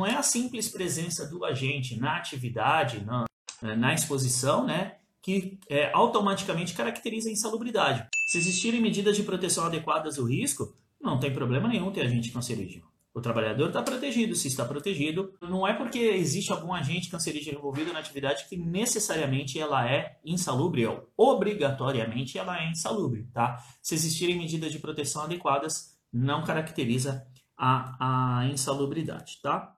não é a simples presença do agente na atividade, na, eh, na exposição, né, que é, automaticamente caracteriza a insalubridade. Se existirem medidas de proteção adequadas ao risco, não tem problema nenhum ter agente cancerígeno. O trabalhador está protegido. Se está protegido, não é porque existe algum agente cancerígeno envolvido na atividade que necessariamente ela é insalubre ou obrigatoriamente ela é insalubre, tá? Se existirem medidas de proteção adequadas, não caracteriza a, a insalubridade, tá?